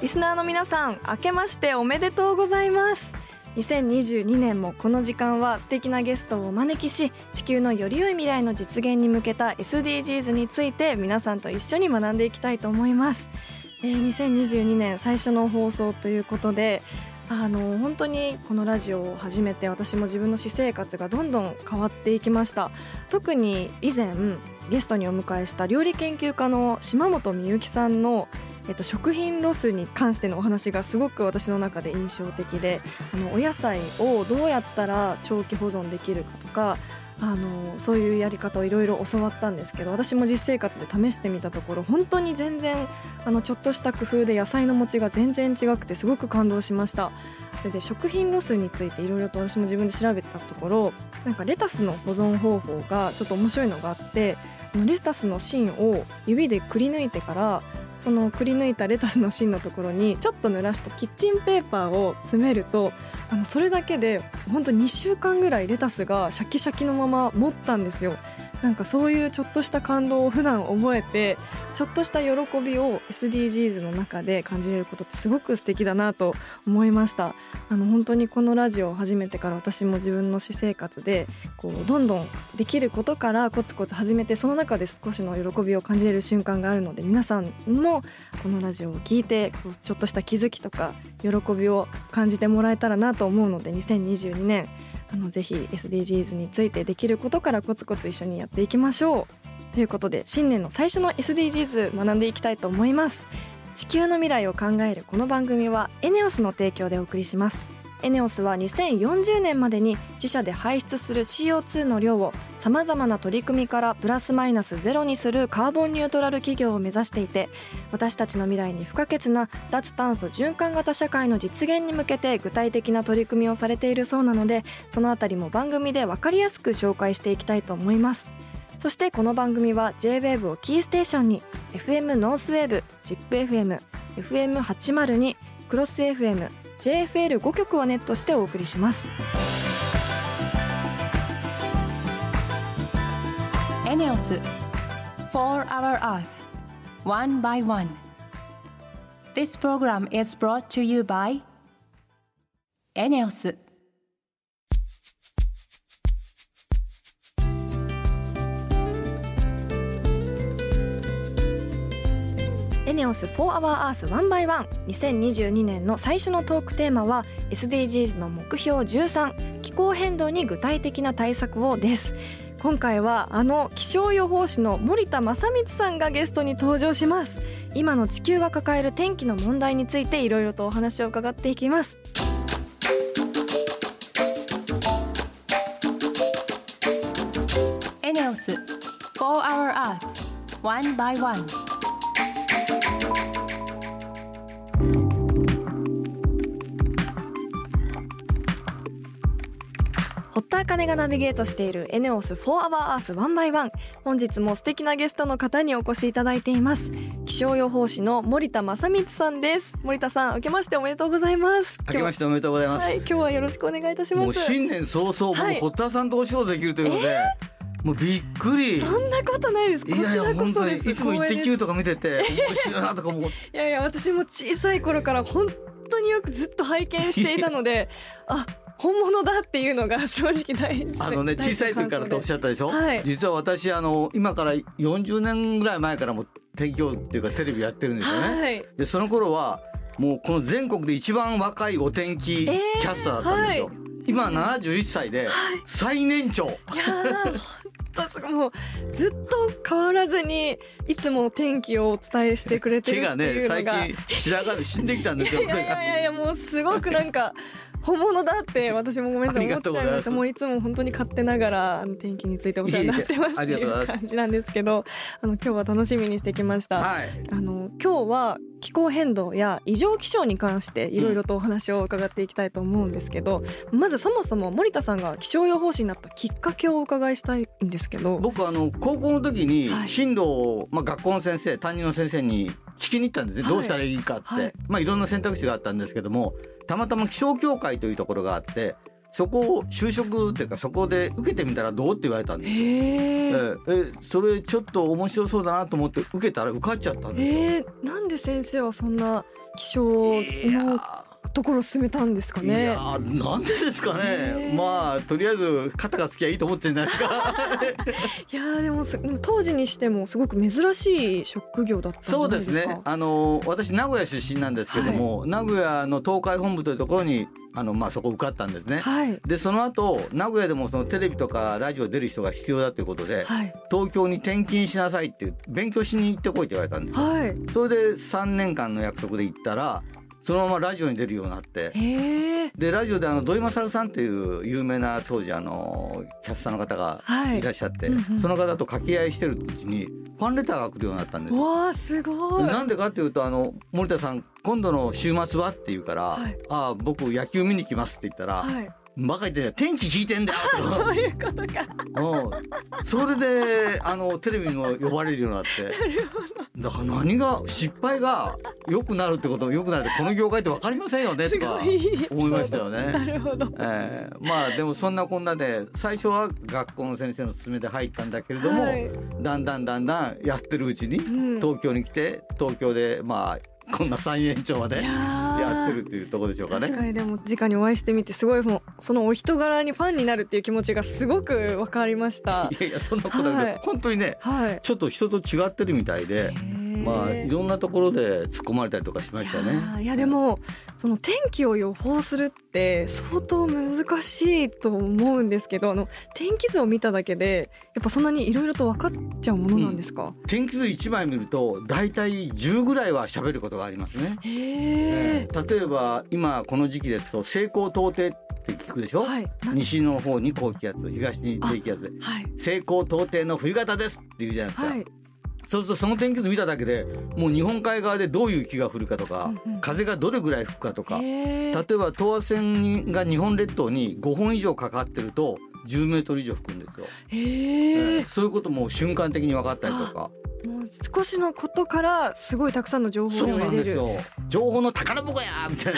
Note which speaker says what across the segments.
Speaker 1: リスナーの皆さん明けましておめでとうございます。2022年もこの時間は素敵なゲストをお招きし地球のより良い未来の実現に向けた SDGs について皆さんと一緒に学んでいきたいと思います、えー2022年最初の放送ということであの本当にこのラジオを始めて私も自分の私生活がどんどん変わっていきました。特に以前ゲストにお迎えした料理研究家の島本美由紀さんの、っと、食品ロスに関してのお話がすごく私の中で印象的であのお野菜をどうやったら長期保存できるかとかあのそういうやり方をいろいろ教わったんですけど私も実生活で試してみたところ本当に全然あのちょっとした工夫で野菜の持ちが全然違くてすごく感動しました。それで食品ロスについていろいろと私も自分で調べたところなんかレタスの保存方法がちょっと面白いのがあってレタスの芯を指でくり抜いてからそのくり抜いたレタスの芯のところにちょっと濡らしたキッチンペーパーを詰めるとあのそれだけで本当2週間ぐらいレタスがシャキシャキのまま持ったんですよ。なんかそういうちょっとした感動を普段覚えてちょっとした喜びを SDGs の中で感じれることってすごく素敵だなと思いました。あの本当にこのラジオを始めてから私も自分の私生活でこうどんどんできることからコツコツ始めてその中で少しの喜びを感じれる瞬間があるので皆さんもこのラジオを聞いてこうちょっとした気づきとか喜びを感じてもらえたらなと思うので2022年あのぜひ SDGs についてできることからコツコツ一緒にやっていきましょう。ということで新年の最初の SDGs 学んでいきたいと思います。地球の未来を考えるこの番組はエネオスの提供でお送りします。エネオスは2040年までに自社で排出する CO2 の量をさまざまな取り組みからプラスマイナスゼロにするカーボンニュートラル企業を目指していて私たちの未来に不可欠な脱炭素循環型社会の実現に向けて具体的な取り組みをされているそうなのでそのあたりも番組で分かりやすく紹介していきたいと思います。そしてこの番組は J-WAVE をキーステーションに FM ノースウェーブ ZIPFM FM802 CROSS FM JFL5 曲をネットしてお送りします
Speaker 2: エネオス4 Hour Earth One by One This program is brought to you by ENEOS
Speaker 1: エネオス4 Hour Earth 1 by 1 2022年の最初のトークテーマは SDGs の目標13気候変動に具体的な対策をです。今回はあの気象予報士の森田正光さんがゲストに登場します。今の地球が抱える天気の問題についていろいろとお話を伺っていきます。
Speaker 2: エネオス4 Hour Earth One by One
Speaker 1: 堀田茜がナビゲートしているエネオス4 Hour Earth 1 by 1本日も素敵なゲストの方にお越しいただいています。気象予報士の森田正光さんです。森田さん明けましておめでとうございます。
Speaker 3: 明けましておめでとうございます。
Speaker 1: はい今日はよろしくお願いいたします。
Speaker 3: もう新年早々、
Speaker 1: はい。
Speaker 3: 僕堀田さんとお仕事できるということで、もうびっくり。
Speaker 1: そんなことないです。こ
Speaker 3: いやいや
Speaker 1: ちらこ
Speaker 3: 本当に
Speaker 1: そです
Speaker 3: いつもイッテ Q とか見てて面白いなとか思う。
Speaker 1: いやいや私も小さい頃から本当によくずっと拝見していたので あ本物だっていうのが正直ないです
Speaker 3: あのね小さい時からとおっしゃったでしょ？
Speaker 1: はい
Speaker 3: 実は私あの今から40年ぐらい前からも天気予報っていうかテレビやってるんですよね。
Speaker 1: はい
Speaker 3: でその頃はもうこの全国で一番若いお天気キ
Speaker 1: えー
Speaker 3: ャスターだったんですよ。
Speaker 1: はい
Speaker 3: 今71歳で最年長。
Speaker 1: いやー本当すごいもうずっと変わらずにいつも天気をお伝えしてくれてる
Speaker 3: 毛が
Speaker 1: ってい
Speaker 3: ね最
Speaker 1: うのが、
Speaker 3: 近白髪で死んできたんですよ。
Speaker 1: いやいやいやいやもうすごくなんか本物だって私もごめんなさい。思っちゃい
Speaker 3: ま
Speaker 1: したもういつも本当に勝手ながらあの天気についてお世話になってますって
Speaker 3: いう
Speaker 1: 感じなんですけどあの今日は楽しみにしてきました、
Speaker 3: はい。
Speaker 1: あの今日は気候変動や異常気象に関していろいろとお話を伺っていきたいと思うんですけど、まずそもそも森田さんが気象予報士になったきっかけをお伺いしたいんですけど。
Speaker 3: 僕あの高校の時に
Speaker 1: はい。
Speaker 3: 進路を、まあ、学校の先生担任の先生に聞きに行ったんですね、
Speaker 1: はい。
Speaker 3: どうしたらいいかって、
Speaker 1: はい。
Speaker 3: まあいろんな選択肢があったんですけどもたまたま気象協会というところがあってそこを就職っていうかそこで受けてみたらどうって言われたんですよ。
Speaker 1: へ
Speaker 3: え
Speaker 1: ー。
Speaker 3: えそれちょっと面白そうだなと思って受けたら受かっちゃったんですよ。
Speaker 1: えー、なんで先生はそんな気象の
Speaker 3: ー
Speaker 1: ところを進めたんですか
Speaker 3: いやなんでですかね、まあとりあえず肩がつきゃいいと思ってんじゃないですか
Speaker 1: いやーでも当時にしてもすごく珍しい職業だった
Speaker 3: そうで
Speaker 1: す。
Speaker 3: ね。あの私名古屋出身なんですけども、名古屋の東海本部というところにあの、まあ、そこ受かったんですね。
Speaker 1: はい。
Speaker 3: でその後名古屋でもそのテレビとかラジオ出る人が必要だということで
Speaker 1: はい。
Speaker 3: 東京に転勤しなさいって勉強しに行ってこいって言われたんですよ。
Speaker 1: はい。
Speaker 3: それで3年間の約束で行ったらそのままラジオに出るようになって。でラジオであの土井勝さんっていう有名な当時あのキャスターの方が
Speaker 1: はい
Speaker 3: いらっしゃって、
Speaker 1: うんうん
Speaker 3: その方と掛け合いしてるうちにファンレターが来るようになったんですよ。
Speaker 1: わあすごい。
Speaker 3: なんでかっていうとあの森田さん今度の週末はって言うから「
Speaker 1: はい
Speaker 3: ああ僕野球見に来ます」って言ったら「
Speaker 1: はい。
Speaker 3: バカ言って天気聞いてんだよ」
Speaker 1: そういうことか。
Speaker 3: うんそれであのテレビにも呼ばれるようになって だから何が失敗が良くなるってこと良くなるってこの業界って分かりませんよね
Speaker 1: す
Speaker 3: とか。思いましたよね。
Speaker 1: なるほど。
Speaker 3: えーまあでもそんなこんなで最初は学校の先生の勧めで入ったんだけれども、
Speaker 1: はい
Speaker 3: だんだんだんだんやってるうちに
Speaker 1: うん
Speaker 3: 東京に来て東京でまあ こんな最年長まで
Speaker 1: いや
Speaker 3: ってるっていうところでしょうかね。
Speaker 1: 確かにでも直にお会いしてみてすごいもうそのお人柄にファンになるっていう気持ちがすごくわかりました
Speaker 3: い。やいやそんなことだけど、
Speaker 1: はい
Speaker 3: 本当にね
Speaker 1: はい。
Speaker 3: ちょっと人と違ってるみたいで、まあいろんなところで突っ込まれたりとかしましたね。
Speaker 1: いやーいやでもその天気を予報するって相当難しいと思うんですけどあの天気図を見ただけでやっぱそんなにいろいろと分かっちゃうものなんですか、
Speaker 3: 天気図一枚見ると大体10ぐらいは喋ることがありますね。
Speaker 1: へえ、
Speaker 3: え。ー例えば今この時期ですと西高東低って聞くでしょ、
Speaker 1: はい。な
Speaker 3: 西の方に高気圧東に低気圧。で
Speaker 1: はい。
Speaker 3: 西高東低の冬型ですって言うじゃないですか、
Speaker 1: はい
Speaker 3: そうするとその天気図見ただけでもう日本海側でどういう雪が降るかとか、
Speaker 1: うんうん。
Speaker 3: 風がどれぐらい吹くかとか例
Speaker 1: へ
Speaker 3: え
Speaker 1: ー
Speaker 3: ば等圧線にが日本列島に5本以上かかってると10メートル以上吹くんですよ、
Speaker 1: へえ
Speaker 3: えーそういうことも瞬間的に分かったりとか
Speaker 1: 少しのことからすごいたくさんの情報を得れる
Speaker 3: 情報の宝箱やみたい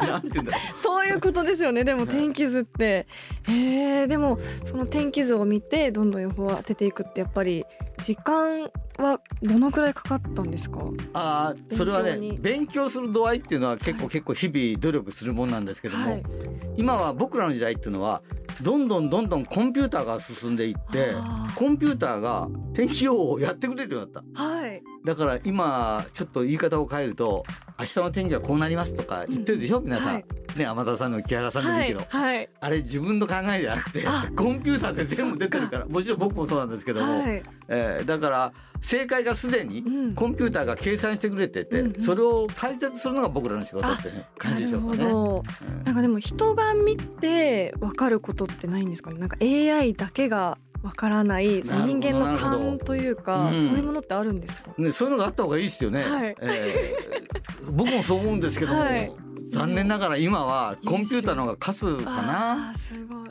Speaker 3: な。なんて言うんだろう。
Speaker 1: そういうことですよね。でも
Speaker 3: はい。
Speaker 1: 天気図って。へえでもその天気図を見てどんどん予報を当てていくってやっぱり時間はどのくらいかかったんですか？
Speaker 3: ああそれはね勉強する度合いっていうのは結構、結構日々努力するもんなんですけども、
Speaker 1: はい。
Speaker 3: 今は僕らの時代っていうのはどんどんどんどんコンピューターが進んでいってコンピューターが天気予報をやってくれるようになった。
Speaker 1: はい。
Speaker 3: だから今ちょっと言い方を変えると明日の天気はこうなりますとか言ってるでしょ、皆さん、
Speaker 1: はい
Speaker 3: ね天田さんの木原さんでもいいけど、
Speaker 1: はい。
Speaker 3: あれ自分の考えじゃなくて
Speaker 1: あ。
Speaker 3: コンピューターで全部出てるから。もちろん僕もそうなんですけども、
Speaker 1: はい。
Speaker 3: えーだから正解がすでに
Speaker 1: うん。
Speaker 3: コンピューターが計算してくれてて、
Speaker 1: うんうん。
Speaker 3: それを解説するのが僕らの仕事ってね感じでしょうかね。
Speaker 1: な
Speaker 3: うん。
Speaker 1: なんかでも人が見て分かることってないんですかね？なんか AI だけが分からないその人間の勘というか、
Speaker 3: うん。
Speaker 1: そういうものってあるんですか、
Speaker 3: ね、そういうのがあった方がいいですよね。
Speaker 1: はい。
Speaker 3: えー。僕もそう思うんですけども、
Speaker 1: はい。
Speaker 3: 残念ながら今はコンピューターの方が勝つかな。
Speaker 1: すごい。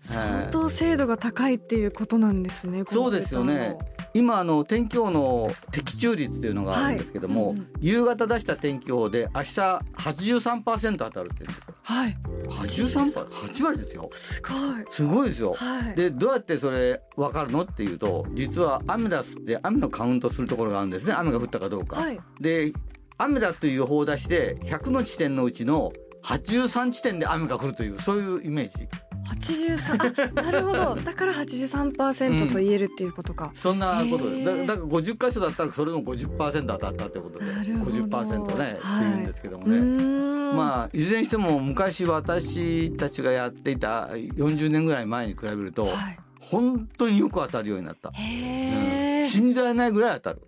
Speaker 1: 相当精度が高いっていうことなんですね。
Speaker 3: そうですよね。今あの天気予報の的中率っていうのがあるんですけども、
Speaker 1: はい。うんうん。
Speaker 3: 夕方出した天気予報で明日83%当たるって言うんですよ。
Speaker 1: はい。
Speaker 3: 83%、8割ですよ。
Speaker 1: すごい。
Speaker 3: すごいですよ。
Speaker 1: はい。
Speaker 3: でどうやってそれ分かるの？っていうと実はアメダスって雨のカウントするところがあるんですね雨が降ったかどうか。
Speaker 1: はい。
Speaker 3: で雨だという予報を出して100の地点のうちの83地点で雨が降るというそういうイメージ
Speaker 1: 八十三。なるほど。だから八十三パーセントと言えるっていうことか。
Speaker 3: そんなことだだから50箇所だったらそれの50%当たったってことで
Speaker 1: なるほど
Speaker 3: 50%ね、
Speaker 1: はい
Speaker 3: っていうんですけども
Speaker 1: う
Speaker 3: ね。まあいずれにしても昔私たちがやっていた40年ぐらい前に比べると
Speaker 1: はい。
Speaker 3: 本当によく当たるようになった。うん。信じられないぐらい当たる。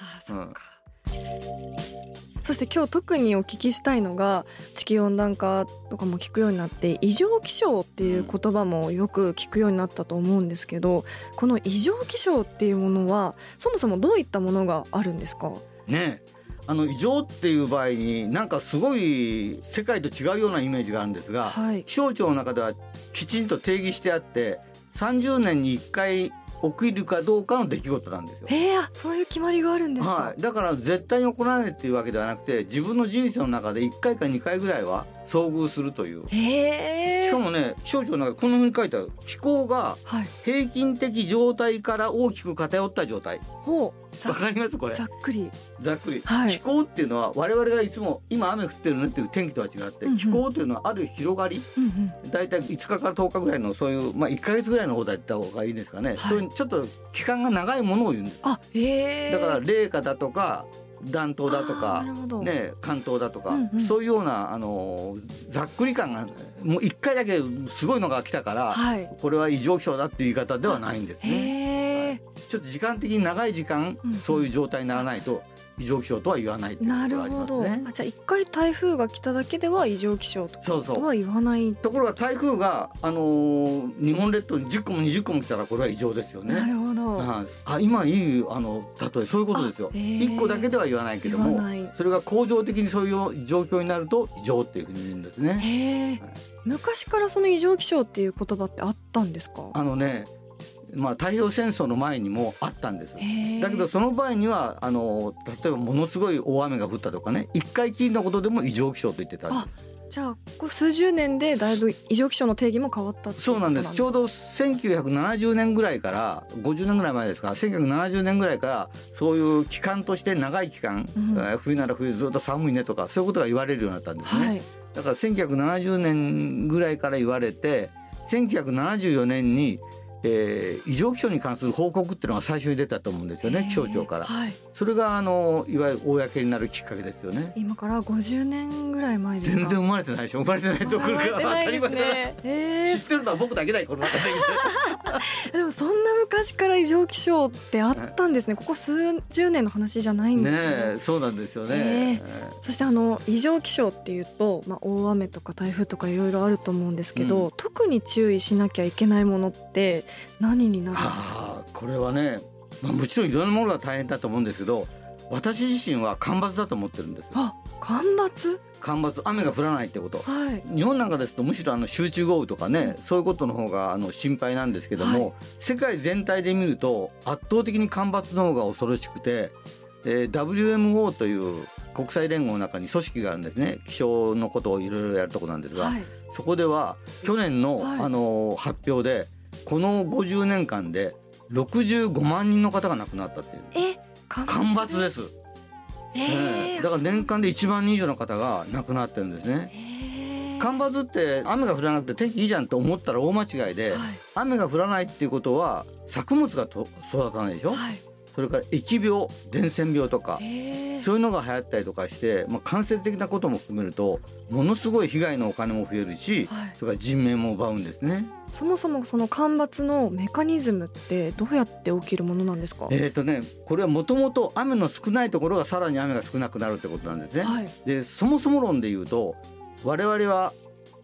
Speaker 1: あーそっか。そして今日特にお聞きしたいのが地球温暖化とかも聞くようになって異常気象っていう言葉もよく聞くようになったと思うんですけどこの異常気象っていうものはそもそもどういったものがあるんですか？
Speaker 3: ねあの異常っていう場合になんかすごい世界と違うようなイメージがあるんですが、
Speaker 1: はい。
Speaker 3: 気象庁の中ではきちんと定義してあって30年に1回起きるかどうかの出来事なんですよ。
Speaker 1: えー、あそういう決まりがあるんですか、
Speaker 3: はい、だから絶対に起こらないっていうわけではなくて自分の人生の中で1回か2回ぐらいは遭遇するという。
Speaker 1: へえ
Speaker 3: しかもね気象庁の中でこんなふうに書いてある。気候が
Speaker 1: はい。
Speaker 3: 平均的状態から大きく偏った状態。
Speaker 1: ほう。ざ
Speaker 3: わかります？これ。
Speaker 1: ざっくり。
Speaker 3: ざっくり、
Speaker 1: はい。
Speaker 3: 気候っていうのは我々がいつも今雨降ってるねっていう天気とは違って、
Speaker 1: うんうん。
Speaker 3: 気候っていうのはある広がり
Speaker 1: うんうん。
Speaker 3: だいたい5日から10日ぐらいのそういうまあ1か月ぐらいの方だった方がいいですかね、
Speaker 1: はい。
Speaker 3: そういうちょっと期間が長いものを言う。んです
Speaker 1: あへえ
Speaker 3: だから冷夏だとか暖冬だとかね関東だとか、
Speaker 1: うんうん。
Speaker 3: そういうようなあのざっくり感がもう1回だけすごいのが来たから、
Speaker 1: はい。
Speaker 3: これは異常気象だっていう言い方ではないんですね。ちょっと時間的に長い時間、
Speaker 1: うん。
Speaker 3: そういう状態にならないと異常気象とは言わないっていうこ
Speaker 1: なるほど。あじゃあ一回台風が来ただけでは異常気象と
Speaker 3: そうそう。
Speaker 1: とは言わない
Speaker 3: と。ころが台風が、あのー日本列島に10個も20個も来たらこれは異常ですよね。
Speaker 1: なるほど。
Speaker 3: はい。あ今いいあの例えそういうことですよ。
Speaker 1: あへー
Speaker 3: 一個だけでは言わないけどもそれが恒常的にそういう状況になると異常っていうふうに言うんですね。はい。
Speaker 1: 昔からその異常気象っていう言葉ってあったんですか？
Speaker 3: あのね、まあ太平洋戦争の前にもあったんです。だけどその場合にはあの例えばものすごい大雨が降ったとかね。一回きりのことでも異常気象と言ってたんです。
Speaker 1: じゃあここ数十年でだいぶ異常気象の定義も変わった
Speaker 3: そうなんです。ちょう
Speaker 1: ど
Speaker 3: ど1970年ぐらいから50年ぐらい前ですか。ら1970年ぐらいからそういう期間として長い期間、
Speaker 1: うん
Speaker 3: えー冬なら冬ずっと寒いねとかそういうことが言われるようになったんですね。
Speaker 1: はい。
Speaker 3: だから1970年ぐらいから言われて1974年に、えー異常気象に関する報告っていうのが最初に出たと思うんですよね気象庁から。
Speaker 1: はい。
Speaker 3: それがあのいわゆる公になるきっかけですよね。
Speaker 1: 今から50年ぐらい前ですか？
Speaker 3: 全然生まれてないでしょ。生まれてないところが
Speaker 1: 生まれてない。ですねへえ
Speaker 3: 知ってるのは僕だけだよこの中で。
Speaker 1: でもそんな昔から異常気象ってあったんですね。ここ数十年の話じゃないん
Speaker 3: ね
Speaker 1: ですね
Speaker 3: えそうなんですよね。
Speaker 1: へそしてあの異常気象っていうと、まあ、大雨とか台風とかいろいろあると思うんですけど、
Speaker 3: うん。
Speaker 1: 特に注意しなきゃいけないものって何になるんですか？
Speaker 3: これはね、まあ、もちろんいろんなものが大変だと思うんですけど私自身は干ばつだと思ってるんですよ。
Speaker 1: あ干ばつ？
Speaker 3: 干ばつ雨が降らないってこと。
Speaker 1: はい。
Speaker 3: 日本なんかですとむしろあの集中豪雨とかね、そういうことの方があの心配なんですけども、
Speaker 1: はい。
Speaker 3: 世界全体で見ると圧倒的に干ばつの方が恐ろしくて、えー WMO という国際連合の中に組織があるんですね。気象のことをいろいろやるとこなんですが、
Speaker 1: はい。
Speaker 3: そこでは去年の、
Speaker 1: はい。
Speaker 3: あの発表でこの50年間で65万人の方が亡くなったっていう。
Speaker 1: え干
Speaker 3: 干ばつです。す、
Speaker 1: えー
Speaker 3: ええ。だから年間で1万人以上の方が亡くなってるんですね。
Speaker 1: えー。
Speaker 3: 干ばつって雨が降らなくて天気いいじゃんと思ったら大間違いで、
Speaker 1: はい。
Speaker 3: 雨が降らないっていうことは作物がと育たないでしょ、
Speaker 1: はい
Speaker 3: それから疫病伝染病とか、
Speaker 1: えー
Speaker 3: そういうのが流行ったりとかして、まあ、間接的なことも含めるとものすごい被害のお金も増えるし、
Speaker 1: はい
Speaker 3: それから人命も奪うんですね。
Speaker 1: そもそもその干ばつのメカニズムってどうやって起きるものなんですか、
Speaker 3: えーとね、これはもともと雨の少ないところがさらに雨が少なくなるってことなんですね。
Speaker 1: はい
Speaker 3: でそもそも論で言うと我々は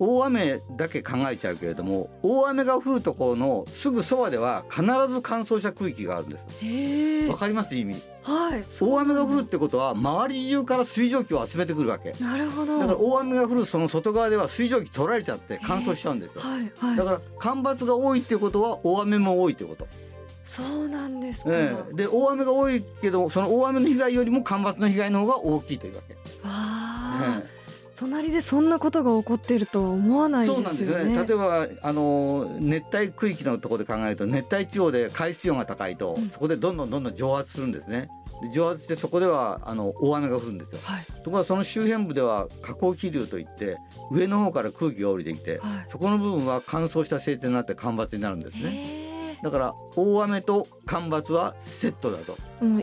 Speaker 3: 大雨だけ考えちゃうけれども大雨が降るところのすぐそばでは必ず乾燥した空気があるんです。わかります？意味。
Speaker 1: はい。
Speaker 3: 大雨が降るっ
Speaker 1: る
Speaker 3: てことは周り中から水蒸気を集めてくるわけ。
Speaker 1: なるほど。
Speaker 3: だから大雨が降るその外側では水蒸気取られちゃって乾燥しちゃうんですよ。
Speaker 1: はいはい。
Speaker 3: だから干ばつが多いっていうことは大雨も多いってこと、
Speaker 1: そうなんですか、
Speaker 3: ええ。で大雨が多いけどその大雨の被害よりも干ばつの被害の方が大きいというわけ、
Speaker 1: わあ、
Speaker 3: ええ
Speaker 1: 隣でそんなことが起こっているとは思わないで
Speaker 3: そうなんです
Speaker 1: ね。
Speaker 3: 例えばあの熱帯区域のところで考えると熱帯地方で海水温が高いと、
Speaker 1: うん。
Speaker 3: そこでどんどんどんどん蒸発するんですね。で蒸発してそこではあの大雨が降るんですよ。
Speaker 1: はい。
Speaker 3: ところがその周辺部では下降気流といって上の方から空気が降りてきて、
Speaker 1: はい。
Speaker 3: そこの部分は乾燥した晴天になって干ばつになるんですね。
Speaker 1: へ
Speaker 3: だから大雨と干ばつはセットだと。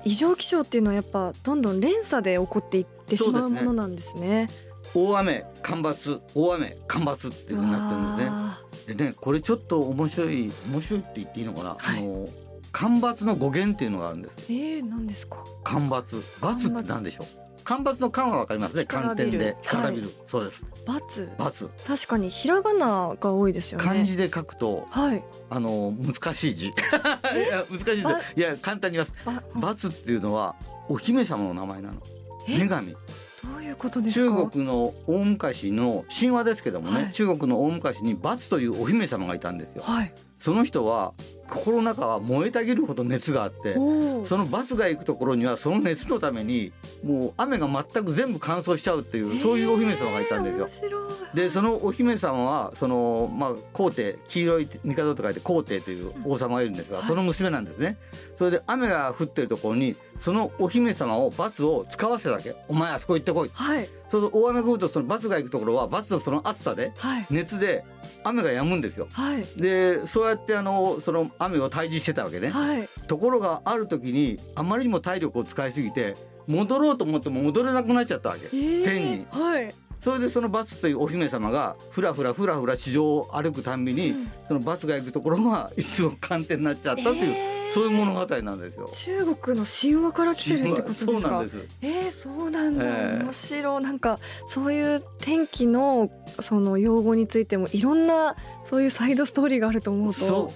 Speaker 1: 異常気象っていうのはやっぱどんどん連鎖で起こっていってしまうものなんですね。
Speaker 3: 大雨干ばつ大雨干ばつっていうふうになってるんですね。
Speaker 1: わ
Speaker 3: でねこれちょっと面白い面白いって言っていいのかな、
Speaker 1: はい。
Speaker 3: あの干ばつの語源っていうのがあるんです
Speaker 1: あえー、何ですか？
Speaker 3: 干ばつ。バツって何でしょう？干ばつの干はわかりますね寒天で干びる、
Speaker 1: は
Speaker 3: そうです。
Speaker 1: バツ？
Speaker 3: バツ。
Speaker 1: 確かにひらがなが多いですよね。
Speaker 3: 漢字で書くと
Speaker 1: はい。
Speaker 3: あの難しい字。いや難しいです
Speaker 1: ば
Speaker 3: いや簡単に言います。
Speaker 1: ば
Speaker 3: バツっていうのはお姫様の名前なの。女神
Speaker 1: どういうことですか？
Speaker 3: 中国の大昔の神話ですけどもね、
Speaker 1: はい。
Speaker 3: 中国の大昔にバツというお姫様がいたんですよ。
Speaker 1: はい
Speaker 3: その人は心の中は燃えたぎるほど熱があってそのバスが行くところにはその熱のためにもう雨が全く全部乾燥しちゃうっていうそういうお姫様がいたんですよ。でそのお姫様はそのまあ皇帝黄色い帝と書いて皇帝という王様がいるんですが、
Speaker 1: はい。
Speaker 3: その娘なんですね。それで雨が降ってるところにそのお姫様をバスを使わせたわけ。お前あそこ行ってこい。
Speaker 1: はい。
Speaker 3: そうすると大雨が降るとそのバスが行くところはバスのその暑さで
Speaker 1: はい。
Speaker 3: 熱で雨が止むんですよ。
Speaker 1: はい。
Speaker 3: でそうやってあのその雨を退治してたわけね、
Speaker 1: はい。
Speaker 3: ところがある時にあまりにも体力を使いすぎて戻ろうと思っても戻れなくなっちゃったわけ。
Speaker 1: えー
Speaker 3: 天に。
Speaker 1: はい。
Speaker 3: それでそのバスというお姫様がふらふらふらふら地上を歩くたんびに、
Speaker 1: うん。
Speaker 3: そのバスが行くところがいつも寒天になっちゃったっていう、
Speaker 1: えー
Speaker 3: そういう物語なんですよ。
Speaker 1: 中国の神話から来てるってことですか？
Speaker 3: そ。
Speaker 1: えー、そうなんだ、
Speaker 3: ええ
Speaker 1: 面白い。なんかそういう天気のその用語についてもいろんなそういうサイドストーリーがあると思うと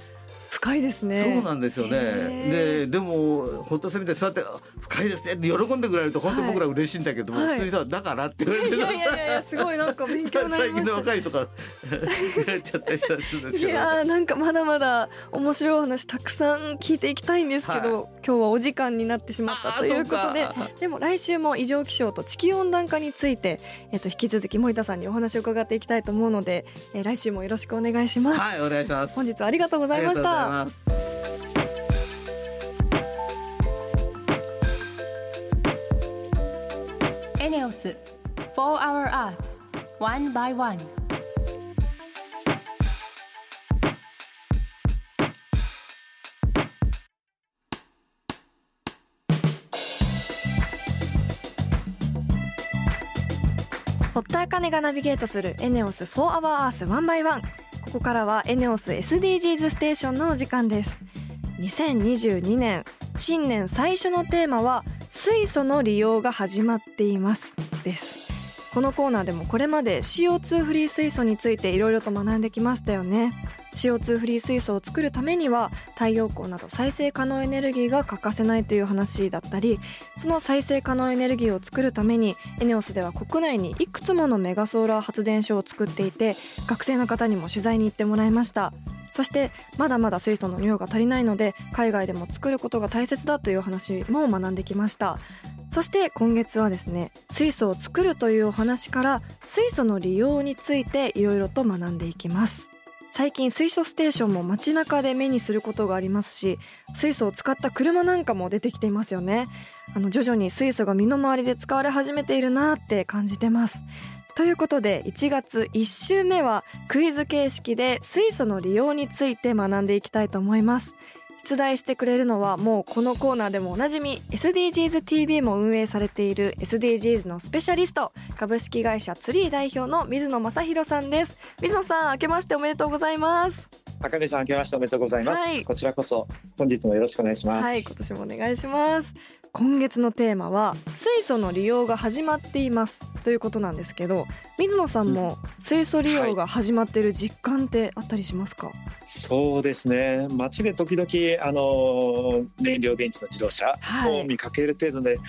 Speaker 1: 深いですね
Speaker 3: そうなんですよね。
Speaker 1: へ
Speaker 3: ででも本当せめてそうやってあ「深いですね」って喜んでくれると本当僕ら嬉しいんだけども、
Speaker 1: はい
Speaker 3: 普通にさ「だから」って言われて
Speaker 1: いやいやいやすごいなんか勉強になり
Speaker 3: 最近の
Speaker 1: ました
Speaker 3: 若いとか言われちゃったりしたりするんですけど。
Speaker 1: いやーなんかまだまだ面白いお話たくさん聞いていきたいんですけど、今日はお時間になってしまったということででも来週も異常気象と地球温暖化について、えっと、引き続き森田さんにお話を伺っていきたいと思うので、えー来週もよろしくお願いします。
Speaker 3: はいお願いします。
Speaker 1: 本日はありがとうございました。
Speaker 3: ありがとうございます。
Speaker 2: エネオス4 Hour Earth One by One
Speaker 1: 堀田茜がナビゲートするエネオス4 Hour Earth One by One ここからはエネオス SDGs ステーションのお時間です。2022年新年最初のテーマは水素の利用が始まっていますです。このコーナーでもこれまで CO2 フリー水素についていろいろと学んできましたよね。CO2 フリー水素を作るためには太陽光など再生可能エネルギーが欠かせないという話だったりその再生可能エネルギーを作るためにエネオスでは国内にいくつものメガソーラー発電所を作っていて学生の方にも取材に行ってもらいました。そしてまだまだ水素の量が足りないので海外でも作ることが大切だという話も学んできました。そして今月はですね水素を作るというお話から水素の利用についていろいろと学んでいきます。最近水素ステーションも街中で目にすることがありますし水素を使った車なんかも出てきていますよね。あの徐々に水素が身の回りで使われ始めているなって感じてます。ということで1月1週目はクイズ形式で水素の利用について学んでいきたいと思います。出題してくれるのはもうこのコーナーでもおなじみ SDGsTV も運営されている SDGs のスペシャリスト株式会社ツリー代表の水野正弘さんです水野さん明けましておめでとうございます
Speaker 4: 高根さん、明けましておめでとうございます。
Speaker 1: はい
Speaker 4: こちらこそ、本日もよろしくお願いします。
Speaker 1: はい今年もお願いします今月のテーマは水素の利用が始まっていますということなんですけど水野さんも水素利用が始まっている実感ってあったりしますか、
Speaker 4: そうですね。街で時々、あの、燃料電池の自動車
Speaker 1: はい。
Speaker 4: を見かける程度で、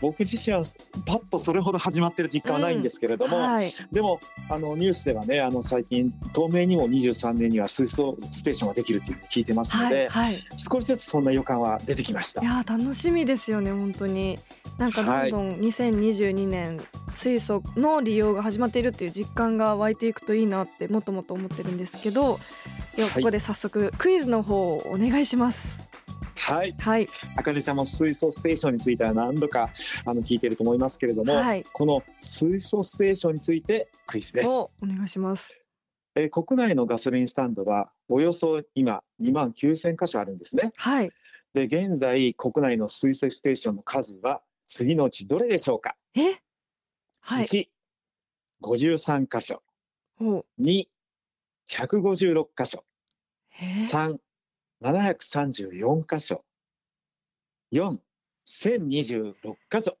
Speaker 4: 僕自身はパッとそれほど始まってる実感はないんですけれども、
Speaker 1: はい。
Speaker 4: でも、あの、ニュースではね、あの、最近、東名にも23年には水素ステーションができるというふうに聞いてますの
Speaker 1: はい
Speaker 4: で、
Speaker 1: はい。
Speaker 4: 少しずつそんな予感は出てきました。
Speaker 1: い。やー楽しみですよね本当に。なんかどんどん2022年、水素の利用が始まっているっていう実感が湧いていくといいなってもっともっと思ってるんですけどでは
Speaker 4: はい。
Speaker 1: ここで早速クイズの方をお願いします。
Speaker 4: はい。
Speaker 1: はい。
Speaker 4: あかねさんも水素ステーションについては何度かあの聞いていると思いますけれども、
Speaker 1: はい。
Speaker 4: この水素ステーションについてクイズです。
Speaker 1: おお願いします。
Speaker 4: えー国内のガソリンスタンドはおよそ今2万9000箇所あるんですね。
Speaker 1: はい。
Speaker 4: で現在国内の水素ステーションの数は次のうちどれでしょうか、
Speaker 1: え？はい。
Speaker 4: 1 53箇所。
Speaker 1: お
Speaker 4: 2 156箇所。
Speaker 1: え。ー
Speaker 4: 3 734箇所。4 1026箇所。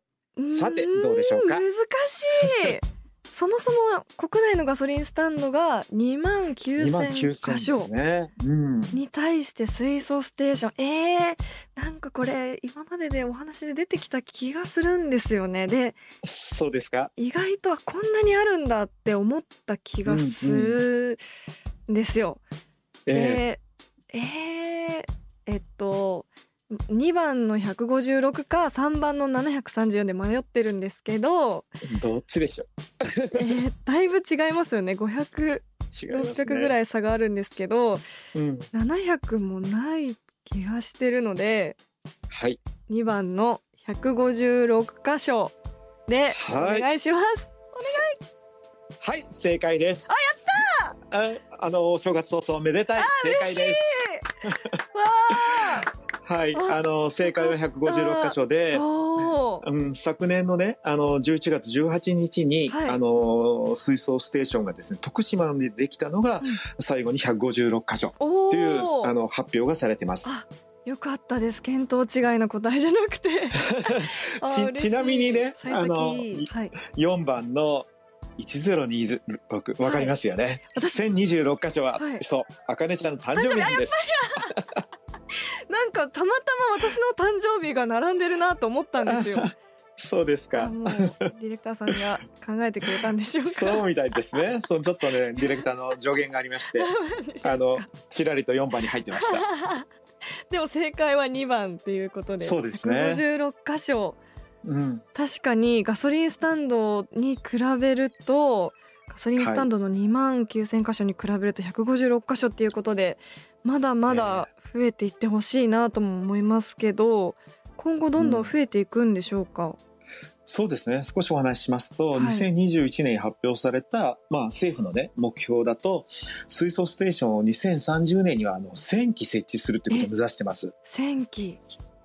Speaker 4: さてどうでしょうか？
Speaker 1: 難しいそもそも国内のガソリンスタンドが2万
Speaker 4: 2万
Speaker 1: 9000
Speaker 4: 9000
Speaker 1: 箇所
Speaker 4: ですね。うん。
Speaker 1: に対して水素ステーションえー、なんかこれ今まででお話で出てきた気がするんですよねで
Speaker 4: そうですか。
Speaker 1: 意外とはこんなにあるんだって思った気がするんですよ。
Speaker 4: え
Speaker 1: でえー、えっと2番の156か3番の734で迷ってるんですけど、
Speaker 4: えどっちでしょ
Speaker 1: えーだいぶ違いますよね500600
Speaker 4: う。違いますね。
Speaker 1: ぐらい差があるんですけど
Speaker 4: うん。
Speaker 1: 700もない気がしてるので
Speaker 4: はい。
Speaker 1: 2番の156箇所でお
Speaker 4: はい
Speaker 1: 願いします。
Speaker 4: はい、正解です。あ、やったあ。あの、お正月早々めでたい。正解です。
Speaker 1: わ
Speaker 4: はい、
Speaker 1: あ
Speaker 4: あの、正解は156箇所でうん、昨年のね、あの、11月18日に、
Speaker 1: はい。
Speaker 4: あの、水素ステーションがですね、徳島でできたのが、最後に156箇所
Speaker 1: お
Speaker 4: という、
Speaker 1: ー
Speaker 4: あの、発表がされてます。
Speaker 1: よかったです。見当違いの答えじゃなくて。あ
Speaker 4: ちちなみにねあの
Speaker 1: いい。はい、
Speaker 4: 4番の1026わかりますよね、
Speaker 1: 私
Speaker 4: 1026箇所は、
Speaker 1: はい。
Speaker 4: そうあかねちゃんの誕生日なんです
Speaker 1: なんかたまたま私の誕生日が並んでるなと思ったんですよ。
Speaker 4: そうですか。
Speaker 1: ディレクターさんが考えてくれたんでしょうか。
Speaker 4: そうみたいですね。そうちょっとねディレクターの助言がありまして あのちらりと4番に入ってました。
Speaker 1: でも正解は2番っていうことで
Speaker 4: そうですね。
Speaker 1: 156箇所。
Speaker 4: うん。
Speaker 1: 確かにガソリンスタンドに比べるとガソリンスタンドの2万9,000箇所に比べると156箇所っていうことでまだまだ増えていってほしいなとも思いますけど今後どんどん増えていくんでしょうか、
Speaker 4: そうですね。少しお話ししますと、
Speaker 1: はい。
Speaker 4: 2021年に発表された、まあ、政府のね目標だと水素ステーションを2030年にはあの1000基設置するということを目指してます。
Speaker 1: 1000機。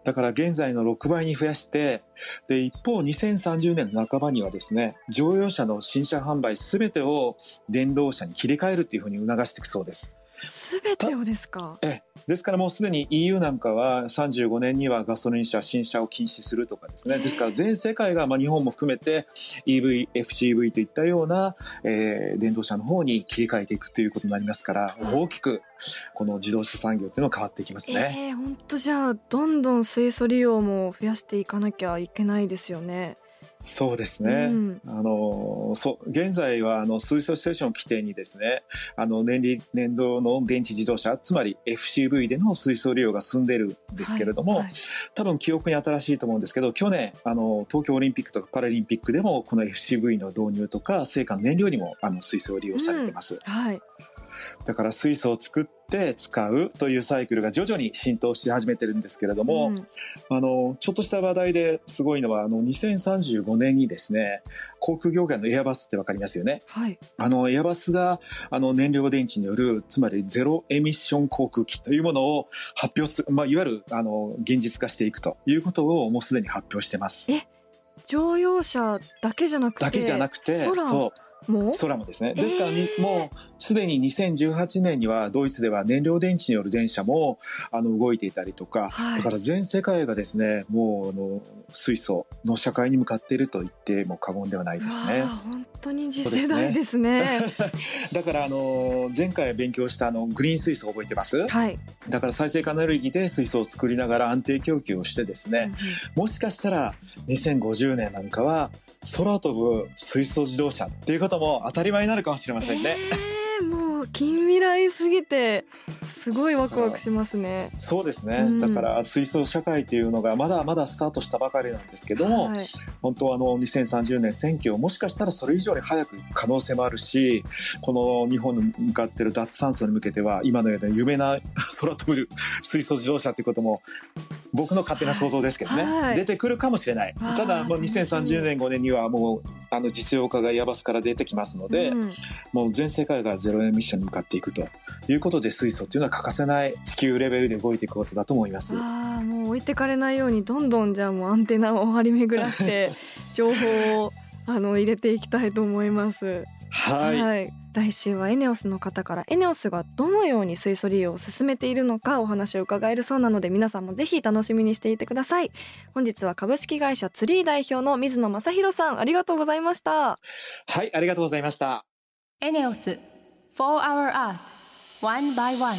Speaker 4: だから現在の6倍に増やしてで一方2030年の半ばにはですね乗用車の新車販売全てを電動車に切り替えるというふうに促していくそうです。
Speaker 1: 全てをですか？
Speaker 4: えですからもうすでに EU なんかは35年にはガソリン車新車を禁止するとかですねですから全世界がまあ日本も含めて EVFCV といったような、えー電動車の方に切り替えていくということになりますから大きくこの自動車産業っていうのは変わっていきますね。
Speaker 1: えー、本当じゃあどんどん水素利用も増やしていかなきゃいけないですよね。
Speaker 4: そうですね。
Speaker 1: うん。
Speaker 4: あのそう現在はあの水素ステーションを起点にですねあの燃理燃動の電池自動車つまり FCV での水素利用が進んでるんですけれども、
Speaker 1: はいはい。
Speaker 4: 多分記憶に新しいと思うんですけど去年あの東京オリンピックとかパラリンピックでもこの FCV の導入とか成果の燃料にもあの水素を利用されてます、
Speaker 1: はい
Speaker 4: だから水素を作って使うというサイクルが徐々に浸透し始めてるんですけれども、
Speaker 1: うん。
Speaker 4: あのちょっとした話題ですごいのはあの2035年にですね航空業界のエアバスってわかりますよね。
Speaker 1: はい。
Speaker 4: あのエアバスがあの燃料電池によるつまりゼロエミッション航空機というものを発表する、まあ、いわゆるあの現実化していくということをもうすでに発表してます。
Speaker 1: え乗用車だけじゃなくて
Speaker 4: だけじゃなくて
Speaker 1: 空
Speaker 4: そ
Speaker 1: も
Speaker 4: う。空もですね。ですからに、
Speaker 1: えー
Speaker 4: もうすでに2018年にはドイツでは燃料電池による電車もあの動いていたりとか、
Speaker 1: はい
Speaker 4: だから全世界がですねもうあの水素の社会に向かっていると言っても過言ではないですね。
Speaker 1: 本当に次世代ですね。
Speaker 4: だからあの前回勉強したあのグリーン水素覚えてます？
Speaker 1: はい。
Speaker 4: だから再生可能エネルギーで水素を作りながら安定供給をしてですね、もしかしたら2050年なんかは空飛ぶ水素自動車っていうことも当たり前になるかもしれませんね。
Speaker 1: えー、もう近未来すぎてすごいワクワクしますね。
Speaker 4: そうですね、
Speaker 1: うん。
Speaker 4: だから水素社会っていうのがまだまだスタートしたばかりなんですけども、
Speaker 1: はい、
Speaker 4: 本当はあの2030年選挙もしかしたらそれ以上に早く可能性もあるしこの日本に向かってる脱炭素に向けては今のような夢な 空飛ぶ水素自動車っていうことも僕の勝手な想像ですけどね、
Speaker 1: はい。
Speaker 4: 出てくるかもしれない。ただもう2030年5年にはもうあの実用化がヤバスから出てきますので、
Speaker 1: うん。
Speaker 4: もう全世界がゼロエミッションに向かっていくということで水素っていうのは欠かせない地球レベルで動いていくことだと思います。
Speaker 1: ああもう置いてかれないようにどんどんじゃあもうアンテナを張り巡らして 情報をあの入れていきたいと思います。
Speaker 4: はい。
Speaker 1: 来週はエネオスの方からエネオスがどのように水素利用を進めているのかお話を伺えるそうなので皆さんもぜひ楽しみにしていてください。本日は株式会社ツリー代表の水野正弘さんありがとうございました。
Speaker 4: はいありがとうございました。
Speaker 2: エネオス4 Hour Earth One by One.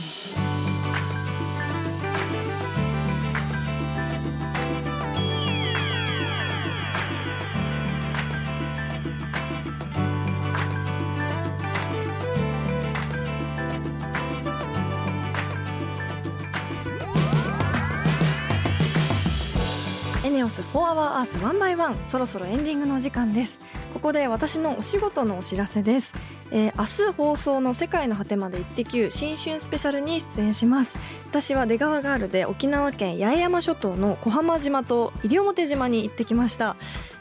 Speaker 1: エネオス4 Hour Earth One by One そろそろエンディングのお時間です。ここで私のお仕事のお知らせです。えー明日放送の「世界の果てまでイッテ Q!」新春スペシャルに出演します私は出川ガールで沖縄県八重山諸島の小浜島と西表島に行ってきました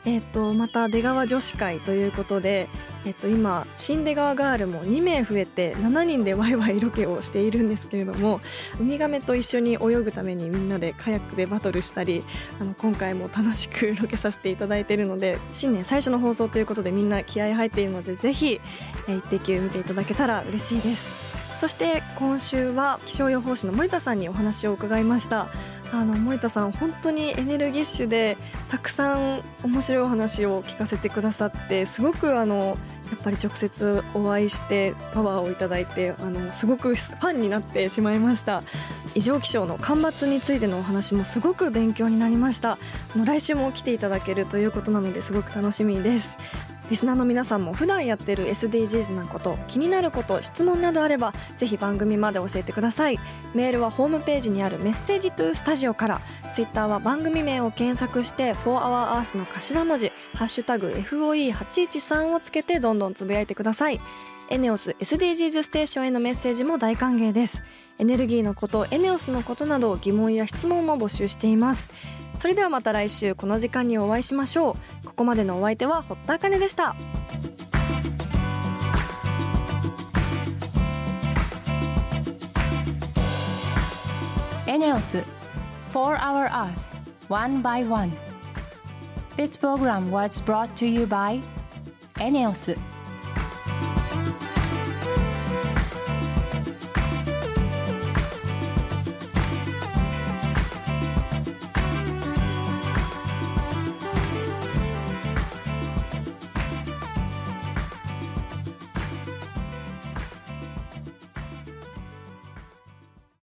Speaker 1: えっ、とまた出川女子会ということでえっ、と今新出川ガールも2名増えて7人でワイワイロケをしているんですけれどもウミガメと一緒に泳ぐためにみんなでカヤックでバトルしたりあの今回も楽しくロケさせていただいているので新年最初の放送ということでみんな気合い入っているのでぜひ「イッテ Q!」見ていただけたら嬉しいですそして今週は気象予報士の森田さんにお話を伺いましたあの森田さん本当にエネルギッシュでたくさん面白いお話を聞かせてくださってすごくあのやっぱり直接お会いしてパワーをいただいてあのすごくファンになってしまいました。異常気象の干ばつについてのお話もすごく勉強になりました。あの来週も来ていただけるということなのですごく楽しみです。リスナーの皆さんも普段やってる SDGs なこと気になること質問などあればぜひ番組まで教えてください。メールはホームページにあるメッセージトゥースタジオからツイッターは番組名を検索して「4HourEarth」の頭文字「ハッシュタグ #FOE813」をつけてどんどんつぶやいてください。エネオス SDGs ステーションへのメッセージも大歓迎です。エネルギーのことエネオスのことなど疑問や質問も募集しています。それではまた来週この時間にお会いしましょう。ここまでのお相手は堀田茜でした。
Speaker 2: エネオス4 Hour Earth One by One This program was brought to you by エネオス。